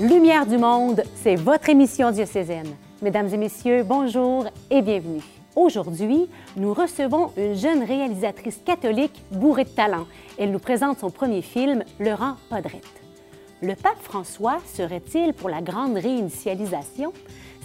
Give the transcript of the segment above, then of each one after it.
Lumière du monde, c'est votre émission diocésaine. Mesdames et messieurs, bonjour et bienvenue. Aujourd'hui, nous recevons une jeune réalisatrice catholique bourrée de talent. Elle nous présente son premier film, Laurent Podrette. Le pape François serait-il pour la grande réinitialisation?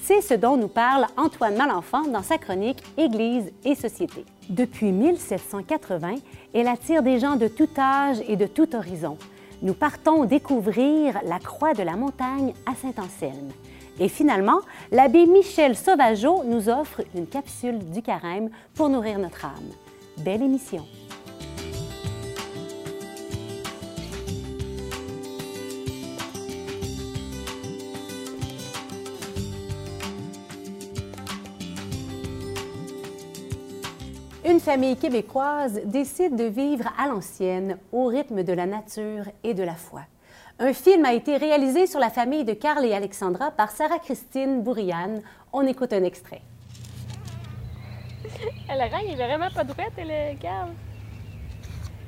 C'est ce dont nous parle Antoine Malenfant dans sa chronique Église et société. Depuis 1780, elle attire des gens de tout âge et de tout horizon. Nous partons découvrir la croix de la montagne à Saint-Anselme. Et finalement, l'abbé Michel Sauvageau nous offre une capsule du carême pour nourrir notre âme. Belle émission. Une famille québécoise décide de vivre à l'ancienne, au rythme de la nature et de la foi. Un film a été réalisé sur la famille de Carl et Alexandra par Sarah-Christine Bourriane. On écoute un extrait. Elle rang, il est vraiment pas droite, elle, Carl.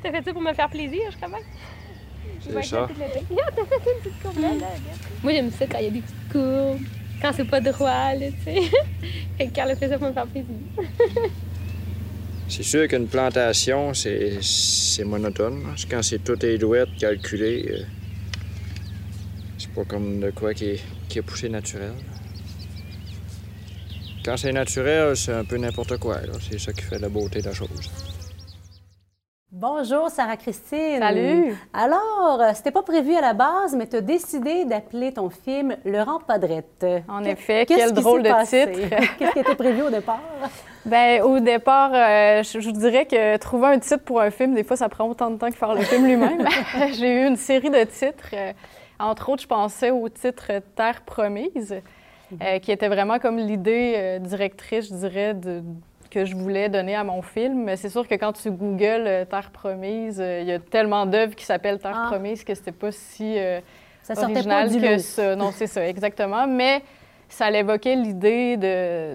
T'as fait ça pour me faire plaisir, je crois. C'est ça. T'as fait une petite courbe là, là. Moi, j'aime ça quand il y a des petites courbes, quand c'est pas droit, là, tu sais. Carl a fait ça pour me faire plaisir. C'est sûr qu'une plantation, c'est monotone. là. Quand c'est tout édouette, calculé, euh, c'est pas comme de quoi qui est, qui est poussé naturel. Quand c'est naturel, c'est un peu n'importe quoi. C'est ça qui fait la beauté de la chose. Bonjour Sarah-Christine. Salut. Alors, euh, c'était pas prévu à la base, mais tu as décidé d'appeler ton film Laurent Podrette. En effet, quel drôle de passé? titre. Qu'est-ce qui était prévu au départ? Ben, au départ, euh, je, je vous dirais que trouver un titre pour un film, des fois, ça prend autant de temps que faire le film lui-même. J'ai eu une série de titres. euh, entre autres, je pensais au titre Terre promise, euh, qui était vraiment comme l'idée directrice, je dirais, de, que je voulais donner à mon film. Mais c'est sûr que quand tu googles euh, Terre promise, euh, il y a tellement d'œuvres qui s'appellent Terre Ah. promise que c'était pas si euh, Ça sortait pas original du que ça. Non, c'est ça, exactement. Mais ça évoquait l'idée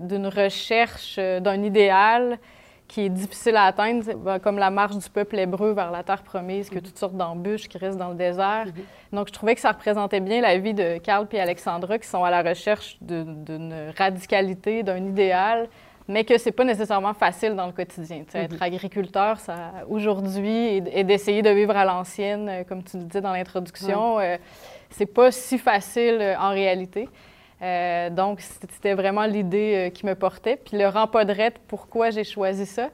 d'une recherche d'un idéal qui est difficile à atteindre, ben, comme la marche du peuple hébreu vers la terre promise, que toutes sortes d'embûches qui restent dans le désert. Donc, je trouvais que ça représentait bien la vie de Carl et Alexandra qui sont à la recherche d'une radicalité, d'un idéal, mais que c'est pas nécessairement facile dans le quotidien. Être agriculteur, ça aujourd'hui, et, et d'essayer de vivre à l'ancienne, euh, comme tu le dis dans l'introduction, euh, c'est pas si facile euh, en réalité. Euh, donc, c'était vraiment l'idée qui me portait. Puis le Podrette, pourquoi j'ai choisi ça?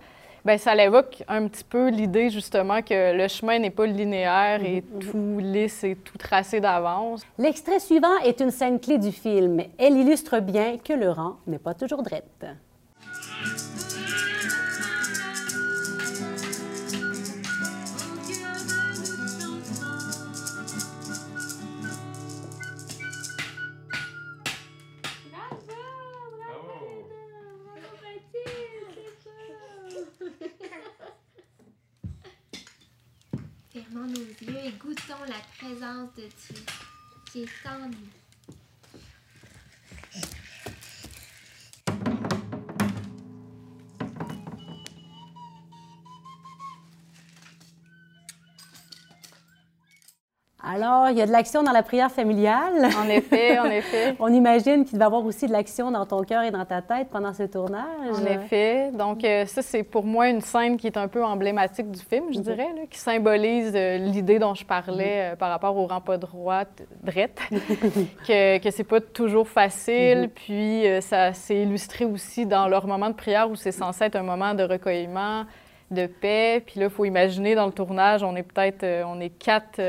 Bien, ça l'évoque un petit peu l'idée justement que le chemin n'est pas linéaire et tout lisse et tout tracé d'avance. L'extrait suivant est une scène clé du film. Elle illustre bien que le rang n'est pas toujours drette. Présence de Dieu qui est en Alors, il y a de l'action dans la prière familiale. En effet, en effet. On imagine qu'il va y avoir aussi de l'action dans ton cœur et dans ta tête pendant ce tournage. En effet. Donc, euh, ça, c'est pour moi une scène qui est un peu emblématique du film, je dirais, là, qui symbolise euh, l'idée dont je parlais euh, par rapport au rang pas droite, drette, que, que c'est pas toujours facile. Puis, euh, ça s'est illustré aussi dans leur moment de prière où c'est censé être un moment de recueillement, de paix. Puis là, il faut imaginer dans le tournage, on est peut-être, on est quatre.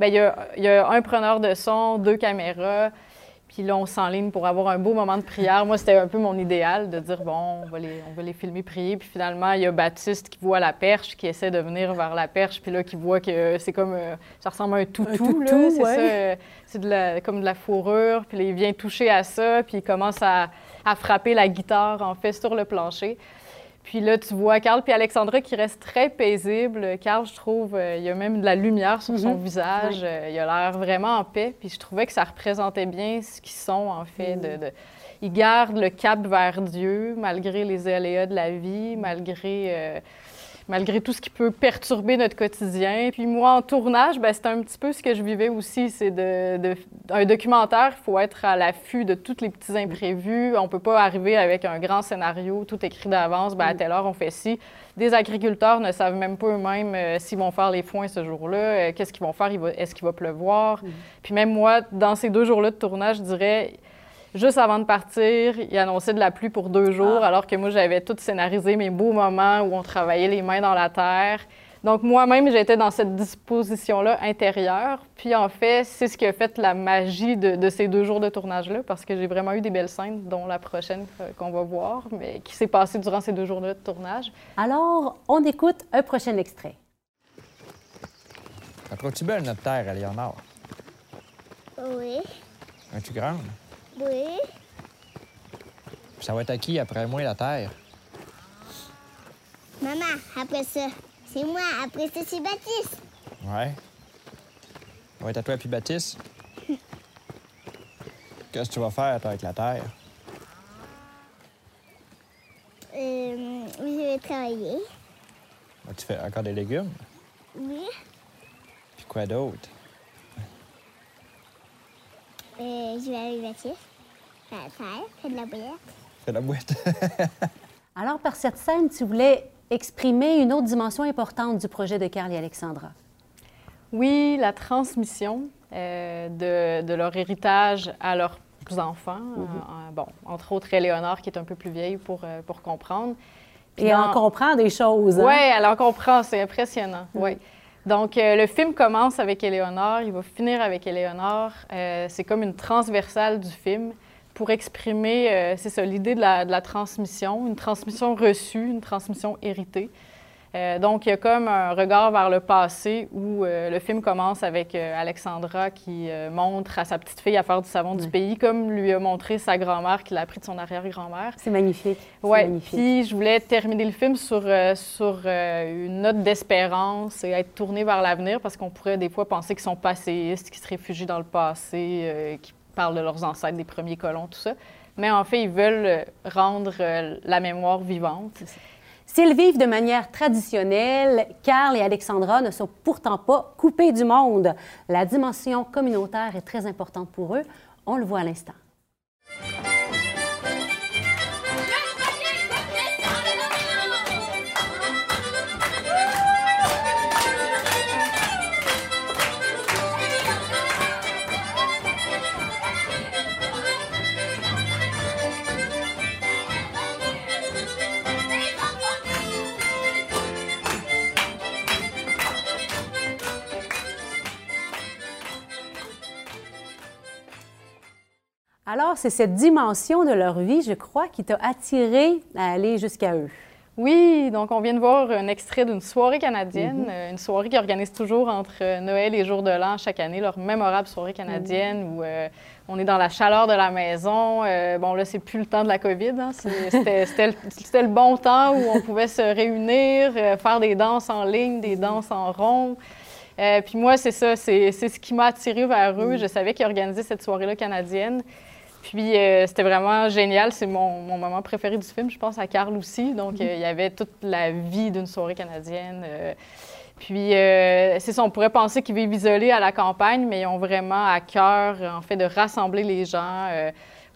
Ben, il y, a, il y a un preneur de son, deux caméras. Puis là, on s'enligne pour avoir un beau moment de prière. Moi, c'était un peu mon idéal de dire, bon, on va les, on va les filmer prier. Puis finalement, il y a Baptiste qui voit la perche, qui essaie de venir vers la perche. Puis là, qui voit que c'est comme, euh, ça ressemble à un toutou. toutou, là, c'est ouais. ça, euh, c'est de la- comme de la fourrure. Puis là, il vient toucher à ça. Puis il commence à, à frapper la guitare, en fait, sur le plancher. Puis là, tu vois Carl puis Alexandra qui restent très paisibles. Carl, je trouve, euh, il y a même de la lumière sur son Mhm. visage. Euh, il a l'air vraiment en paix. Puis je trouvais que ça représentait bien ce qu'ils sont, en fait. De, de- Ils gardent le cap vers Dieu malgré les aléas de la vie, malgré, euh, malgré tout ce qui peut perturber notre quotidien. Puis moi, en tournage, ben, c'est un petit peu ce que je vivais aussi. C'est de, de- un documentaire, il faut être à l'affût de tous les petits imprévus. On peut pas arriver avec un grand scénario, tout écrit d'avance. Ben, à telle heure, on fait ci. Des agriculteurs ne savent même pas eux-mêmes euh, s'ils vont faire les foins ce jour-là, euh, qu'est-ce qu'ils vont faire, est-ce qu'il va pleuvoir? Puis même moi, dans ces deux jours-là de tournage, je dirais, juste avant de partir, il annonçait de la pluie pour deux jours, alors que moi, j'avais tout scénarisé mes beaux moments où on travaillait les mains dans la terre. Donc moi-même, j'étais dans cette disposition-là intérieure. Puis en fait, c'est ce qui a fait la magie de, de ces deux jours de tournage-là, parce que j'ai vraiment eu des belles scènes, dont la prochaine euh, qu'on va voir, mais qui s'est passée durant ces deux jours-là de tournage. Alors, on écoute un prochain extrait. La trouves-tu belle, notre terre, à Léonard? Oui, Es-tu grande? Oui. Ça va être à qui après moi, la terre? Maman, après ça, c'est moi. Après ça, c'est Baptiste. Ouais. Ça va être à toi puis Baptiste. Qu'est-ce que tu vas faire, toi, avec la terre? Euh, je vais travailler. Tu fais encore des légumes? Oui. Puis quoi d'autre? Euh, je vais avec Baptiste. La faire de la boîte. Fais la boîte. Alors, par cette scène, tu voulais exprimer une autre dimension importante du projet de Carl et Alexandra. Oui, la transmission euh, de, de leur héritage à leurs enfants. Mhm. Euh, euh, bon, entre autres, Éléonore, qui est un peu plus vieille pour, euh, pour comprendre. Puis Et on comprend des choses. hein? Oui, elle en comprend, c'est impressionnant. Ouais. Donc, euh, le film commence avec Éléonore, il va finir avec Éléonore. Euh, c'est comme une transversale du film pour exprimer, euh, c'est ça, l'idée de la, de la transmission, une transmission reçue, une transmission héritée. Euh, donc, il y a comme un regard vers le passé où euh, le film commence avec Alexandra qui montre à sa petite fille à faire du savon du pays, comme lui a montré sa grand-mère qui l'a appris de son arrière-grand-mère. C'est magnifique. Oui, puis je voulais terminer le film sur, sur une note d'espérance et être tourné vers l'avenir parce qu'on pourrait des fois penser qu'ils sont passéistes, qu'ils se réfugient dans le passé, qu'ils parlent de leurs ancêtres, des premiers colons, tout ça. Mais en fait, ils veulent euh, rendre euh, la mémoire vivante. S'ils vivent de manière traditionnelle, Carl et Alexandra ne sont pourtant pas coupés du monde. La dimension communautaire est très importante pour eux. On le voit à l'instant. Alors, c'est cette dimension de leur vie, je crois, qui t'a attiré à aller jusqu'à eux. Oui, donc on vient de voir un extrait d'une soirée canadienne, euh, une soirée qui organise toujours entre euh, Noël et Jour de l'An chaque année, leur mémorable soirée canadienne où euh, on est dans la chaleur de la maison. Euh, bon, là, c'est plus le temps de la COVID. hein. C'était le, bon temps où on pouvait se réunir, euh, faire des danses en ligne, des danses en rond. Puis moi, c'est ça, c'est c'est ce qui m'a attirée vers eux. Je savais qu'ils organisaient cette soirée-là canadienne. Puis euh, c'était vraiment génial. C'est mon, mon moment préféré du film. Je pense à Carl aussi. Donc euh, il y avait toute la vie d'une soirée canadienne. euh, puis c'est ça, on pourrait penser qu'ils vivent isolés à la campagne, mais ils ont vraiment à cœur, en fait, de rassembler les gens.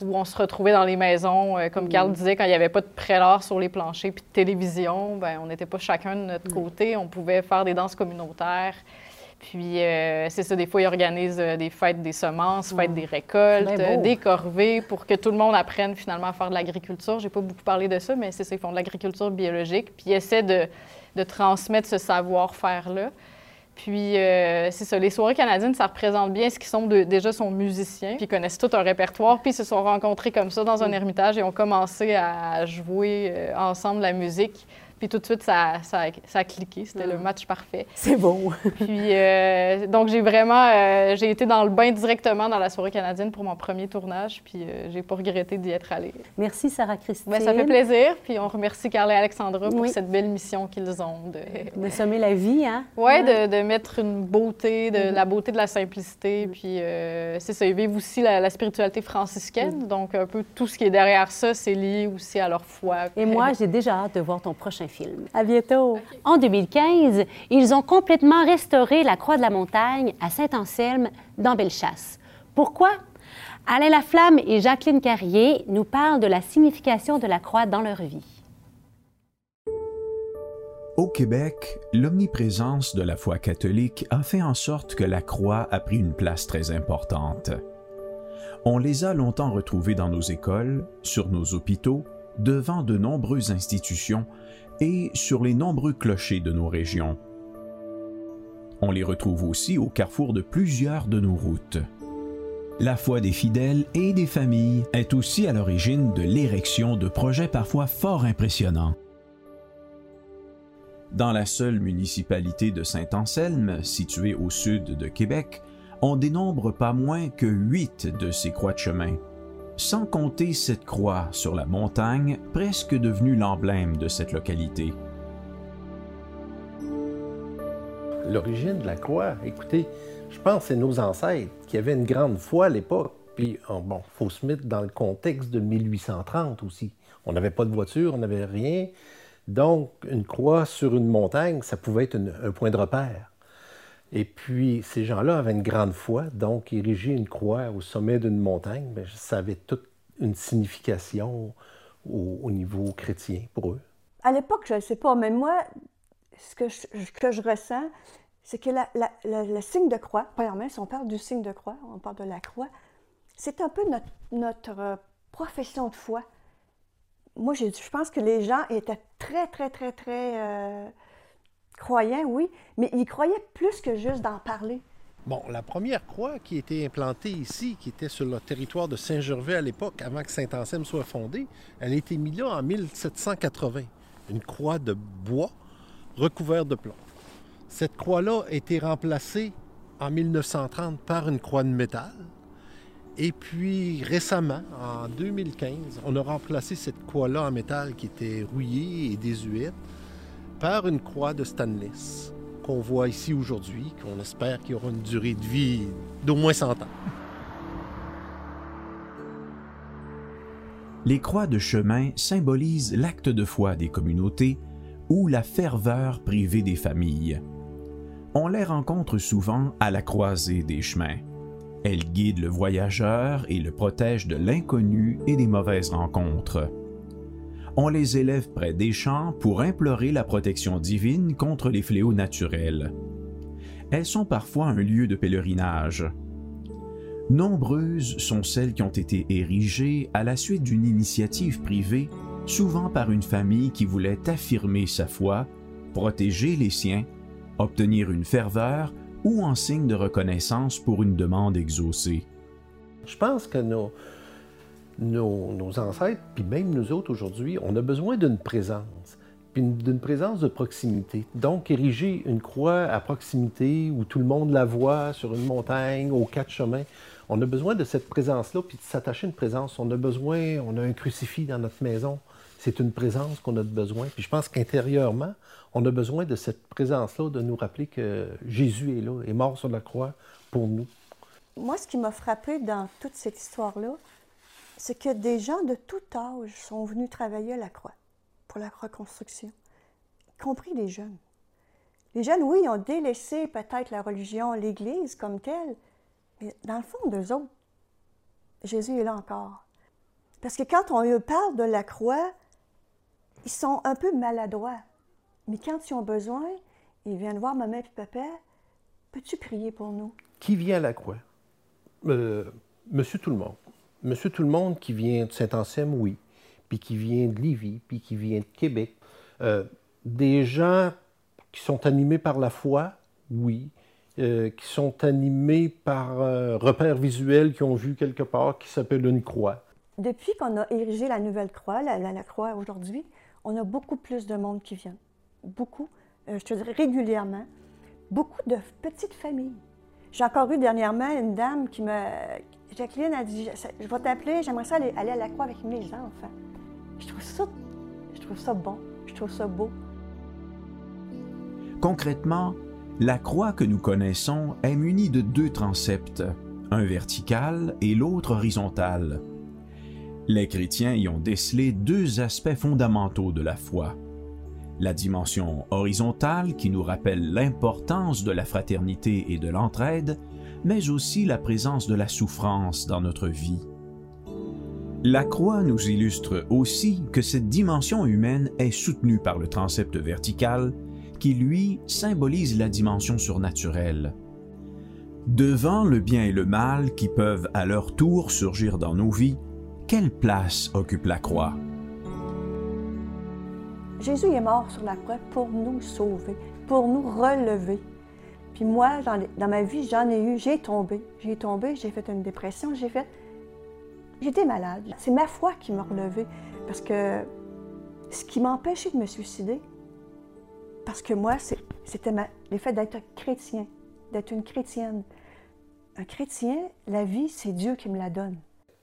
où on se retrouvait dans les maisons, comme Carl disait, quand il n'y avait pas de prélat sur les planchers puis de télévision, ben, on n'était pas chacun de notre côté. On pouvait faire des danses communautaires. Puis, euh, c'est ça, des fois, ils organisent euh, des fêtes des semences, fêtes des récoltes, euh, des corvées pour que tout le monde apprenne finalement à faire de l'agriculture. J'ai pas beaucoup parlé de ça, mais c'est ça, ils font de l'agriculture biologique. Puis, ils essaient de, de transmettre ce savoir-faire-là. Puis, euh, c'est ça, les soirées canadiennes, ça représente bien ce qu'ils sont de- déjà sont musiciens, puis ils connaissent tout un répertoire, puis ils se sont rencontrés comme ça dans un ermitage et ont commencé à jouer euh, ensemble la musique. Puis tout de suite, ça, ça, a- ça a cliqué. C'était le match parfait. C'est beau. Puis, euh, donc, j'ai vraiment, euh, j'ai été dans le bain directement dans la soirée canadienne pour mon premier tournage, puis euh, j'ai pas regretté d'y être allée. Merci, Sarah Christine. Ben, ça fait plaisir, puis on remercie Carla et Alexandra pour Oui. cette belle mission qu'ils ont de, De sommer la vie, hein? ouais, de, de mettre une beauté, de la beauté de la simplicité, puis euh, c'est ça, ils vivent aussi la, la spiritualité franciscaine, donc un peu tout ce qui est derrière ça, c'est lié aussi à leur foi. Et moi, j'ai déjà hâte de voir ton prochain prochain film. À bientôt. En 2015, ils ont complètement restauré la Croix de la Montagne à Saint-Anselme dans Bellechasse. Pourquoi? Alain Laflamme et Jacqueline Carrier nous parlent de la signification de la croix dans leur vie. Au Québec, l'omniprésence de la foi catholique a fait en sorte que la croix a pris une place très importante. On les a longtemps retrouvés dans nos écoles, sur nos hôpitaux, devant de nombreuses institutions et sur les nombreux clochers de nos régions. On les retrouve aussi au carrefour de plusieurs de nos routes. La foi des fidèles et des familles est aussi à l'origine de l'érection de projets parfois fort impressionnants. Dans la seule municipalité de Saint-Anselme, située au sud de Québec, on dénombre pas moins que huit de ces croix de chemin, sans compter cette croix sur la montagne, presque devenue l'emblème de cette localité. L'origine de la croix, écoutez, je pense que c'est nos ancêtres qui avaient une grande foi à l'époque. Puis, oh, bon, il faut se mettre dans le contexte de 1830 aussi. On n'avait pas de voiture, on n'avait rien. Donc, une croix sur une montagne, ça pouvait être un point de repère. Et puis, ces gens-là avaient une grande foi, donc ériger une croix au sommet d'une montagne, ça avait toute une signification au, niveau chrétien pour eux. À l'époque, je ne sais pas, mais moi, ce que je, ressens, c'est que le signe de croix, premièrement, si on parle du signe de croix, on parle de la croix, c'est un peu notre, notre euh, profession de foi moi, je pense que les gens étaient très, très, très, très euh, croyants, oui, mais ils croyaient plus que juste d'en parler. Bon, la première croix qui été implantée ici, qui était sur le territoire de Saint-Gervais à l'époque, avant que Saint-Anselme soit fondée, elle a été mise là en 1780. Une croix de bois recouverte de plomb. Cette croix-là a été remplacée en 1930 par une croix de métal et puis récemment, en 2015, on a remplacé cette croix-là en métal qui était rouillée et désuète par une croix de stainless qu'on voit ici aujourd'hui, qu'on espère qu'il aura une durée de vie d'au moins 100 ans. Les croix de chemin symbolisent l'acte de foi des communautés ou la ferveur privée des familles. On les rencontre souvent à la croisée des chemins. Elle guide le voyageur et le protège de l'inconnu et des mauvaises rencontres. On les élève près des champs pour implorer la protection divine contre les fléaux naturels. Elles sont parfois un lieu de pèlerinage. Nombreuses sont celles qui ont été érigées à la suite d'une initiative privée, souvent par une famille qui voulait affirmer sa foi, protéger les siens, obtenir une ferveur ou en signe de reconnaissance pour une demande exaucée. Je pense que nos, nos, ancêtres, puis même nous autres aujourd'hui, on a besoin d'une présence, puis d'une présence de proximité. Donc, ériger une croix à proximité où tout le monde la voit sur une montagne, aux quatre chemins, on a besoin de cette présence-là, puis de s'attacher à une présence. On a besoin, on a un crucifix dans notre maison. C'est une présence qu'on a besoin. Puis je pense qu'intérieurement, on a besoin de cette présence-là, de nous rappeler que Jésus est là, est mort sur la croix pour nous. Moi, ce qui m'a frappé dans toute cette histoire-là, c'est que des gens de tout âge sont venus travailler à la croix pour la reconstruction, y compris les jeunes. Les jeunes, oui, ont délaissé peut-être la religion, l'Église comme telle, mais dans le fond d'eux autres, Jésus est là encore. Parce que quand on parle de la croix, ils sont un peu maladroits. Mais quand ils ont besoin, ils viennent voir maman et papa. Peux-tu prier pour nous? Qui vient à la croix? Euh, monsieur tout le monde. Monsieur tout le monde qui vient de Saint-Anselme, oui. Puis qui vient de Lévis, puis qui vient de Québec. Euh, des gens qui sont animés par la foi, oui. Euh, qui sont animés par un repère visuel qu'ils ont vu quelque part qui s'appelle une croix. Depuis qu'on a érigé la nouvelle croix, la croix aujourd'hui, on a beaucoup plus de monde qui vient beaucoup, euh, je te dirais régulièrement, beaucoup de petites familles. J'ai encore eu dernièrement une dame qui Jacqueline a dit Je vais t'appeler, j'aimerais aller, à la croix avec mes enfants. Je trouve ça, je trouve bon, je trouve ça beau. Concrètement, la croix que nous connaissons est munie de deux transepts, un vertical et l'autre horizontal. Les chrétiens y ont décelé deux aspects fondamentaux de la foi La dimension horizontale qui nous rappelle l'importance de la fraternité et de l'entraide, mais aussi la présence de la souffrance dans notre vie. La croix nous illustre aussi que cette dimension humaine est soutenue par le transept vertical qui, lui, symbolise la dimension surnaturelle. Devant le bien et le mal qui peuvent à leur tour surgir dans nos vies, quelle place occupe la croix? Jésus est mort sur la croix pour nous sauver, pour nous relever. Puis moi, dans ma vie, j'en ai eu, j'ai tombé. J'ai tombé, j'ai fait une dépression, j'ai fait J'étais malade. C'est ma foi qui m'a relevée. Parce que ce qui m'empêchait de me suicider, parce que moi, c'était le fait d'être chrétien, d'être une chrétienne. Un chrétien, la vie, c'est Dieu qui me la donne.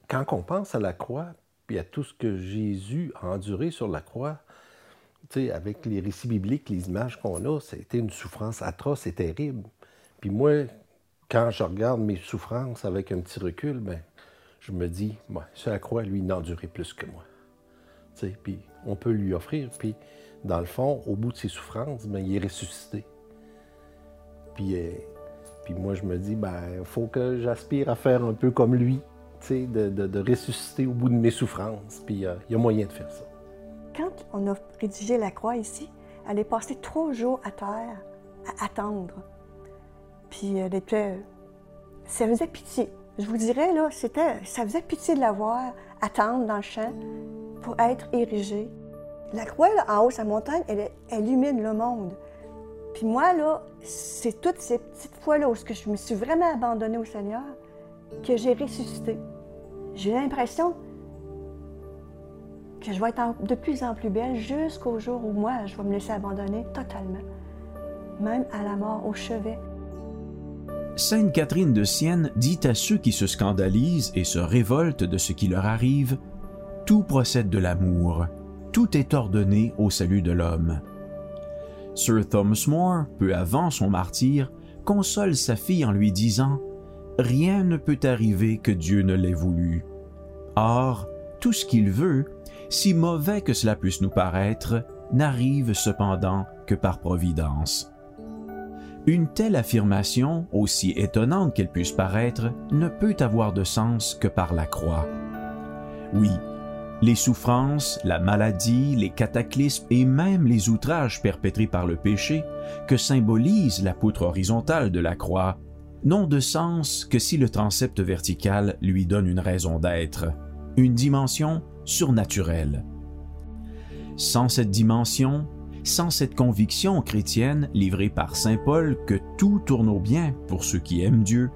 Quand on pense à la croix, puis à tout ce que Jésus a enduré sur la croix, avec les récits bibliques, les images qu'on a, ça a été une souffrance atroce et terrible. Puis moi, quand je regarde mes souffrances avec un petit recul, ben, je me dis, moi, sur la croix, lui, enduré plus que moi. Puis on peut lui offrir, puis dans le fond, au bout de ses souffrances, ben, il est ressuscité. Puis, euh, puis moi, je me dis, ben, il faut que j'aspire à faire un peu comme lui, de, de, de, ressusciter au bout de mes souffrances. Puis euh, il y a moyen de faire ça. Quand on a rédigé la croix ici, elle est passée trois jours à terre à attendre. Puis elle était. Ça faisait pitié. Je vous dirais, là, c'était, ça faisait pitié de la voir attendre dans le champ pour être érigée. La croix, là, en haut, sa montagne, elle, elle illumine le monde. Puis moi, là, c'est toutes ces petites fois-là où je me suis vraiment abandonnée au Seigneur que j'ai ressuscité. J'ai l'impression que je vais être de plus en plus belle jusqu'au jour où moi, je vais me laisser abandonner totalement, même à la mort, au chevet. Sainte Catherine de Sienne dit à ceux qui se scandalisent et se révoltent de ce qui leur arrive, Tout procède de l'amour, tout est ordonné au salut de l'homme. Sir Thomas More, peu avant son martyr, console sa fille en lui disant Rien ne peut arriver que Dieu ne l'ait voulu. Or, tout ce qu'il veut, si mauvais que cela puisse nous paraître, n'arrive cependant que par providence. Une telle affirmation, aussi étonnante qu'elle puisse paraître, ne peut avoir de sens que par la croix. Oui, les souffrances, la maladie, les cataclysmes et même les outrages perpétrés par le péché, que symbolise la poutre horizontale de la croix, n'ont de sens que si le transept vertical lui donne une raison d'être, une dimension surnaturelle. Sans cette dimension, sans cette conviction chrétienne livrée par Saint Paul que tout tourne au bien pour ceux qui aiment Dieu,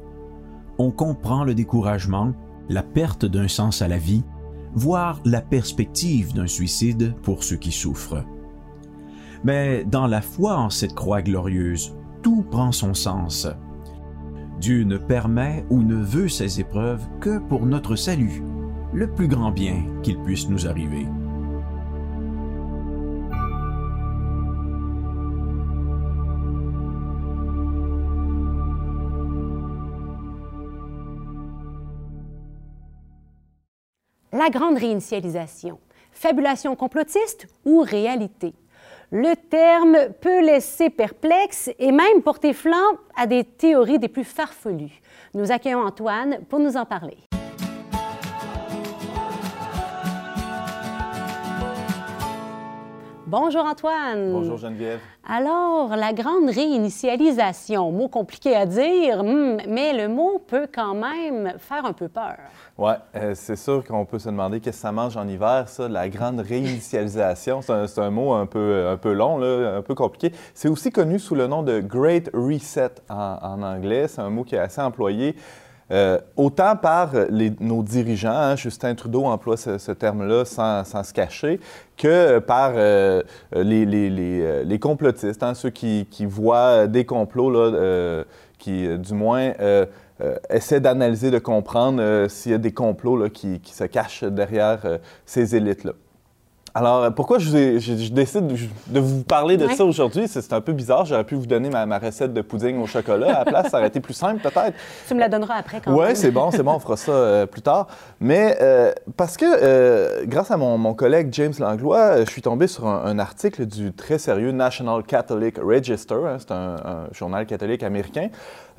on comprend le découragement, la perte d'un sens à la vie, voire la perspective d'un suicide pour ceux qui souffrent. Mais dans la foi en cette croix glorieuse, tout prend son sens. Dieu ne permet ou ne veut ces épreuves que pour notre salut, le plus grand bien qu'il puisse nous arriver. la grande réinitialisation, fabulation complotiste ou réalité? Le terme peut laisser perplexe et même porter flanc à des théories des plus farfelues. Nous accueillons Antoine pour nous en parler. Bonjour Antoine. Bonjour Geneviève. Alors, la grande réinitialisation, mot compliqué à dire, hmm, mais le mot peut quand même faire un peu peur. Oui, euh, c'est sûr qu'on peut se demander qu'est-ce que ça mange en hiver, ça, la grande réinitialisation. c'est un, mot un peu, un peu long, un peu compliqué. C'est aussi connu sous le nom de Great Reset en anglais. C'est un mot qui est assez employé. Euh, autant par nos dirigeants, hein, Justin Trudeau emploie ce, terme-là sans, se cacher, que par euh, les, les, complotistes, hein, ceux qui, voient des complots, qui du moins essaient d'analyser, de comprendre s'il y a des complots là, qui, se cachent derrière ces élites-là. Alors, pourquoi je, vous ai- je- je décide de, vous parler de Ouais. ça aujourd'hui? C'est un peu bizarre. J'aurais pu vous donner ma, ma recette de pudding au chocolat à la place. Ça aurait été plus simple, peut-être. Tu me la donneras après quand Oui, même. c'est bon, c'est bon, on fera ça euh, plus tard. Mais euh, parce que, euh, grâce à mon, mon collègue James Langlois, euh, je suis tombé sur un, un article du très sérieux National Catholic Register, hein, c'est un, un journal catholique américain,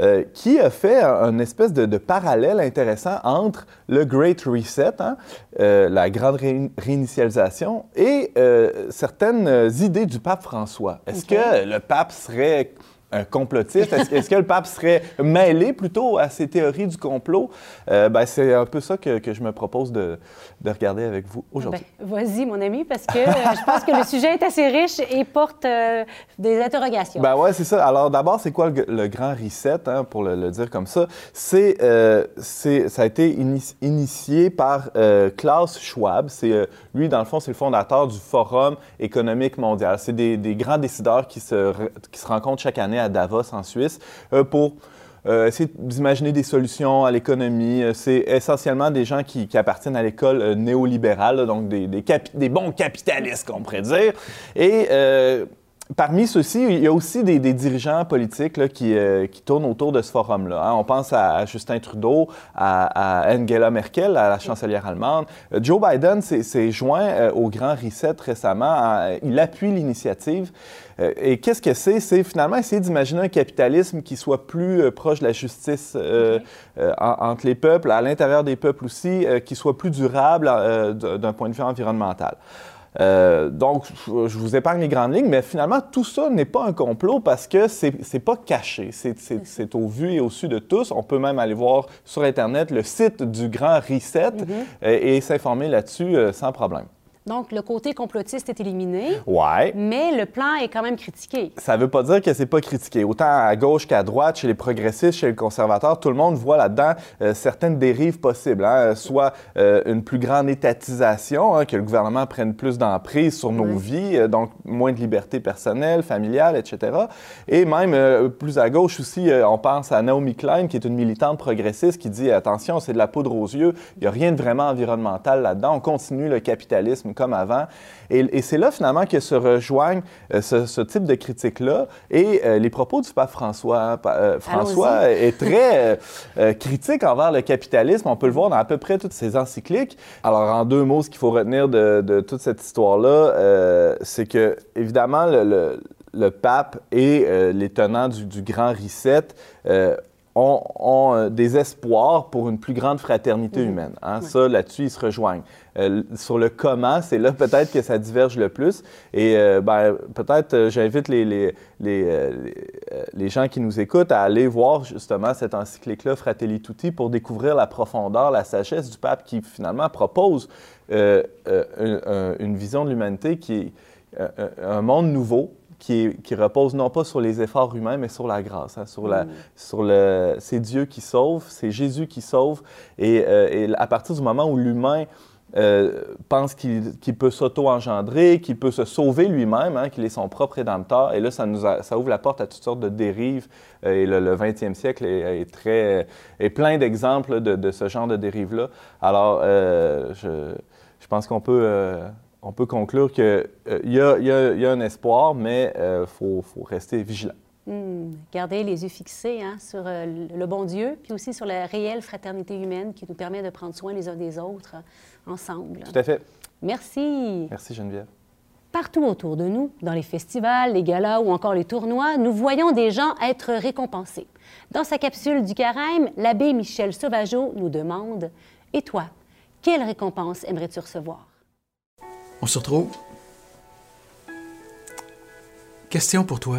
euh, qui a fait un, espèce de, de parallèle intéressant entre le Great Reset, hein, euh, la grande ré- réinitialisation, et euh, certaines euh, idées du pape François. Est-ce que le pape serait un complotiste? Est-ce que le pape serait mêlé plutôt à ces théories du complot? Euh, ben, c'est un peu ça que, que je me propose de, de regarder avec vous aujourd'hui. Ben, Vas-y, mon ami, parce que euh, je pense que le sujet est assez riche et porte euh, des interrogations. Ben ouais, c'est ça. Alors d'abord, c'est quoi le, le grand reset, hein, pour le, le dire comme ça? C'est, ça a été ini- initié par Klaus Schwab. C'est, lui, dans le fond, c'est le fondateur du Forum économique mondial. C'est des, des grands décideurs qui se, qui se rencontrent chaque année à Davos, en Suisse, euh, pour euh, essayer d'imaginer des solutions à l'économie. Euh, C'est essentiellement des gens qui, appartiennent à l'école néolibérale, donc des, bons capitalistes, qu'on pourrait dire. Et Parmi ceux-ci, il y a aussi des, des dirigeants politiques là, qui, euh, qui tournent autour de ce forum-là. hein. On pense à, à Justin Trudeau, à, à Angela Merkel, à la chancelière allemande. Euh, Joe Biden s'est- joint euh, au Grand Reset récemment. en- il appuie l'initiative. Et qu'est-ce que c'est? C'est finalement essayer d'imaginer un capitalisme qui soit plus proche de la justice en- entre les peuples, à l'intérieur des peuples aussi, qui soit plus durable d'un point de vue environnemental. Euh, donc, je vous épargne les grandes lignes, mais finalement, tout ça n'est pas un complot parce que c'est pas caché. C'est- C'est au vu et au su de tous. On peut même aller voir sur Internet le site du Grand Reset euh, et s'informer là-dessus euh, sans problème. Donc, le côté complotiste est éliminé, Ouais. mais le plan est quand même critiqué. Ça veut pas dire que c'est pas critiqué. Autant à gauche qu'à droite, chez les progressistes, chez les conservateurs, tout le monde voit là-dedans euh, certaines dérives possibles. hein. Soit euh, une plus grande étatisation, hein, que le gouvernement prenne plus d'emprise sur nos vies, euh, donc moins de liberté personnelle, familiale, etc. Et même plus à gauche aussi, on pense à Naomi Klein, qui est une militante progressiste, qui dit attention, c'est de la poudre aux yeux, il n'y a rien de vraiment environnemental là-dedans, on continue le capitalisme comme avant. Et, et c'est là finalement que se rejoignent euh, ce, ce type de critique-là et euh, les propos du pape François. Pa- euh, François est très critique envers le capitalisme. On peut le voir dans à peu près toutes ses encycliques. Alors, en deux mots, ce qu'il faut retenir de, de toute cette histoire-là, c'est que, évidemment, le, le- le pape et les tenants du, du grand reset ont, ont, euh, des espoirs pour une plus grande fraternité humaine. hein. Ça, là-dessus, ils se rejoignent. Euh, sur le comment, c'est là peut-être que ça diverge le plus. Et euh, ben, peut-être, euh, j'invite les, les, les, les, gens qui nous écoutent à aller voir justement cette encyclique-là, Fratelli Tutti, pour découvrir la profondeur, la sagesse du pape qui finalement propose euh, euh, un- un- une vision de l'humanité qui est un monde nouveau, qui, repose non pas sur les efforts humains, mais sur la grâce, hein, sur, la, sur le... C'est Dieu qui sauve, c'est Jésus qui sauve. Et, euh, et à partir du moment où l'humain euh, pense qu'il peut s'auto-engendrer, qu'il peut se sauver lui-même, hein, qu'il est son propre rédempteur. Et là, ça, nous a- ça ouvre la porte à toutes sortes de dérives. Euh, et le, le 20e siècle est, est très, est plein d'exemples de, de ce genre de dérives-là. Alors, euh, je, je pense qu'on peut, on peut conclure qu'il y, a, y a- y a un espoir, mais il faut, faut rester vigilant. Hmm. Garder les yeux fixés hein, sur euh, le le bon Dieu, puis aussi sur la réelle fraternité humaine qui nous permet de prendre soin les uns des autres euh, ensemble. Tout à fait. Merci. Merci Geneviève. Partout autour de nous, dans les festivals, les galas ou encore les tournois, nous voyons des gens être récompensés. Dans sa capsule du carême, l'abbé Michel Sauvageau nous demande Et toi, quelle récompense aimerais-tu recevoir? On se retrouve. Question pour toi.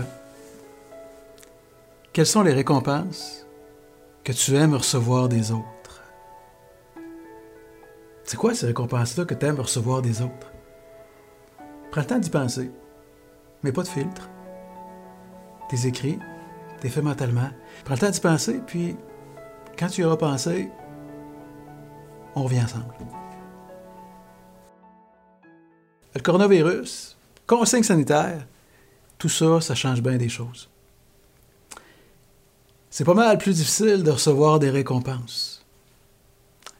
Quelles sont les récompenses que tu aimes recevoir des autres? C'est quoi ces récompenses-là que tu aimes recevoir des autres? Prends le temps d'y penser, mais pas de filtre. Tes écrits, t'es fait mentalement. Prends le temps d'y penser, puis quand tu y auras pensé, on revient ensemble. Le coronavirus, consignes sanitaires, tout ça, ça change bien des choses. C'est pas mal plus difficile de recevoir des récompenses.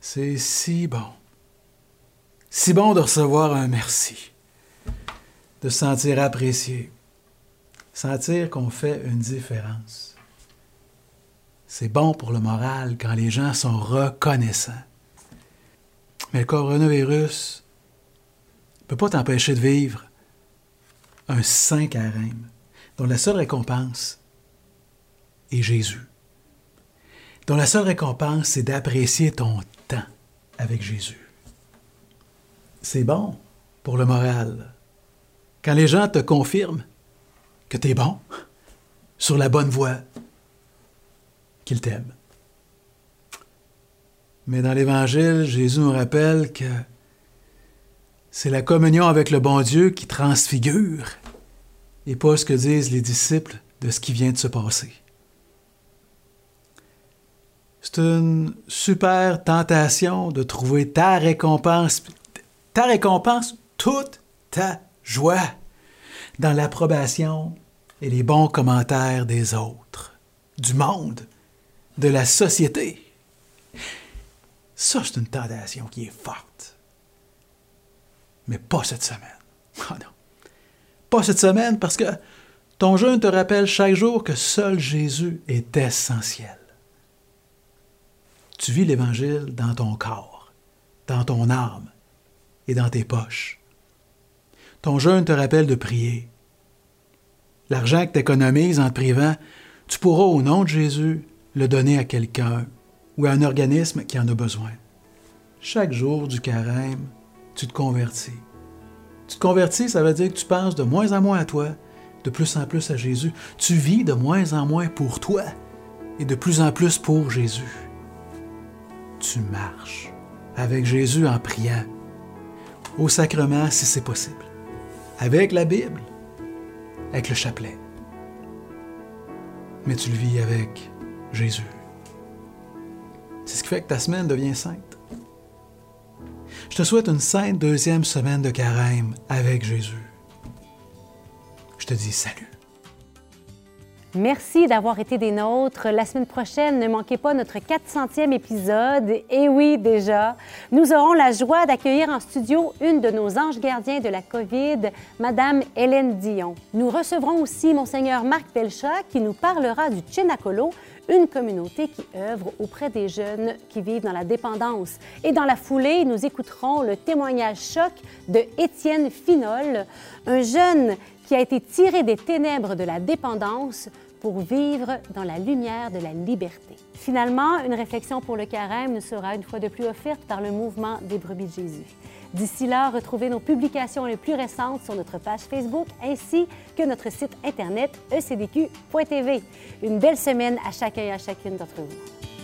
C'est si bon. Si bon de recevoir un merci. de se sentir apprécié, sentir qu'on fait une différence. C'est bon pour le moral quand les gens sont reconnaissants. Mais le coronavirus ne peut pas t'empêcher de vivre un saint carême dont la seule récompense est Jésus. Dont la seule récompense, c'est d'apprécier ton temps avec Jésus. C'est bon pour le moral. Quand les gens te confirment que tu es bon, sur la bonne voie, qu'ils t'aiment. Mais dans l'Évangile, Jésus nous rappelle que c'est la communion avec le bon Dieu qui transfigure et pas ce que disent les disciples de ce qui vient de se passer. C'est une super tentation de trouver ta récompense, ta récompense, toute ta joie dans l'approbation et les bons commentaires des autres, du monde, de la société. Ça, c'est une tentation qui est forte. Mais pas cette semaine. Oh non. Pas cette semaine parce que ton jeûne te rappelle chaque jour que seul Jésus est essentiel. Tu vis l'Évangile dans ton corps, dans ton âme et dans tes poches. Ton jeûne te rappelle de prier. L'argent que tu économises en te privant, tu pourras au nom de Jésus le donner à quelqu'un ou à un organisme qui en a besoin. Chaque jour du carême, tu te convertis. Tu te convertis, ça veut dire que tu penses de moins en moins à toi, de plus en plus à Jésus. Tu vis de moins en moins pour toi et de plus en plus pour Jésus. Tu marches avec Jésus en priant, au sacrement si c'est possible, avec la Bible, avec le chapelet. Mais tu le vis avec Jésus. C'est ce qui fait que ta semaine devient sainte. Je te souhaite une sainte deuxième semaine de carême avec Jésus. Je te dis salut. Merci d'avoir été des nôtres. La semaine prochaine, ne manquez pas notre 400e épisode. Et oui, déjà, nous aurons la joie d'accueillir en studio une de nos anges gardiens de la COVID, Madame Hélène Dion. Nous recevrons aussi Monseigneur Marc Pelchat qui nous parlera du Chenacolo, une communauté qui œuvre auprès des jeunes qui vivent dans la dépendance. Et dans la foulée, nous écouterons le témoignage choc de Étienne Finol, un jeune qui a été tiré des ténèbres de la dépendance pour vivre dans la lumière de la liberté. Finalement, une réflexion pour le carême nous sera une fois de plus offerte par le mouvement des brebis de Jésus. D'ici là, retrouvez nos publications les plus récentes sur notre page Facebook ainsi que notre site internet ecdq.tv. Une belle semaine à chacun et à chacune d'entre vous.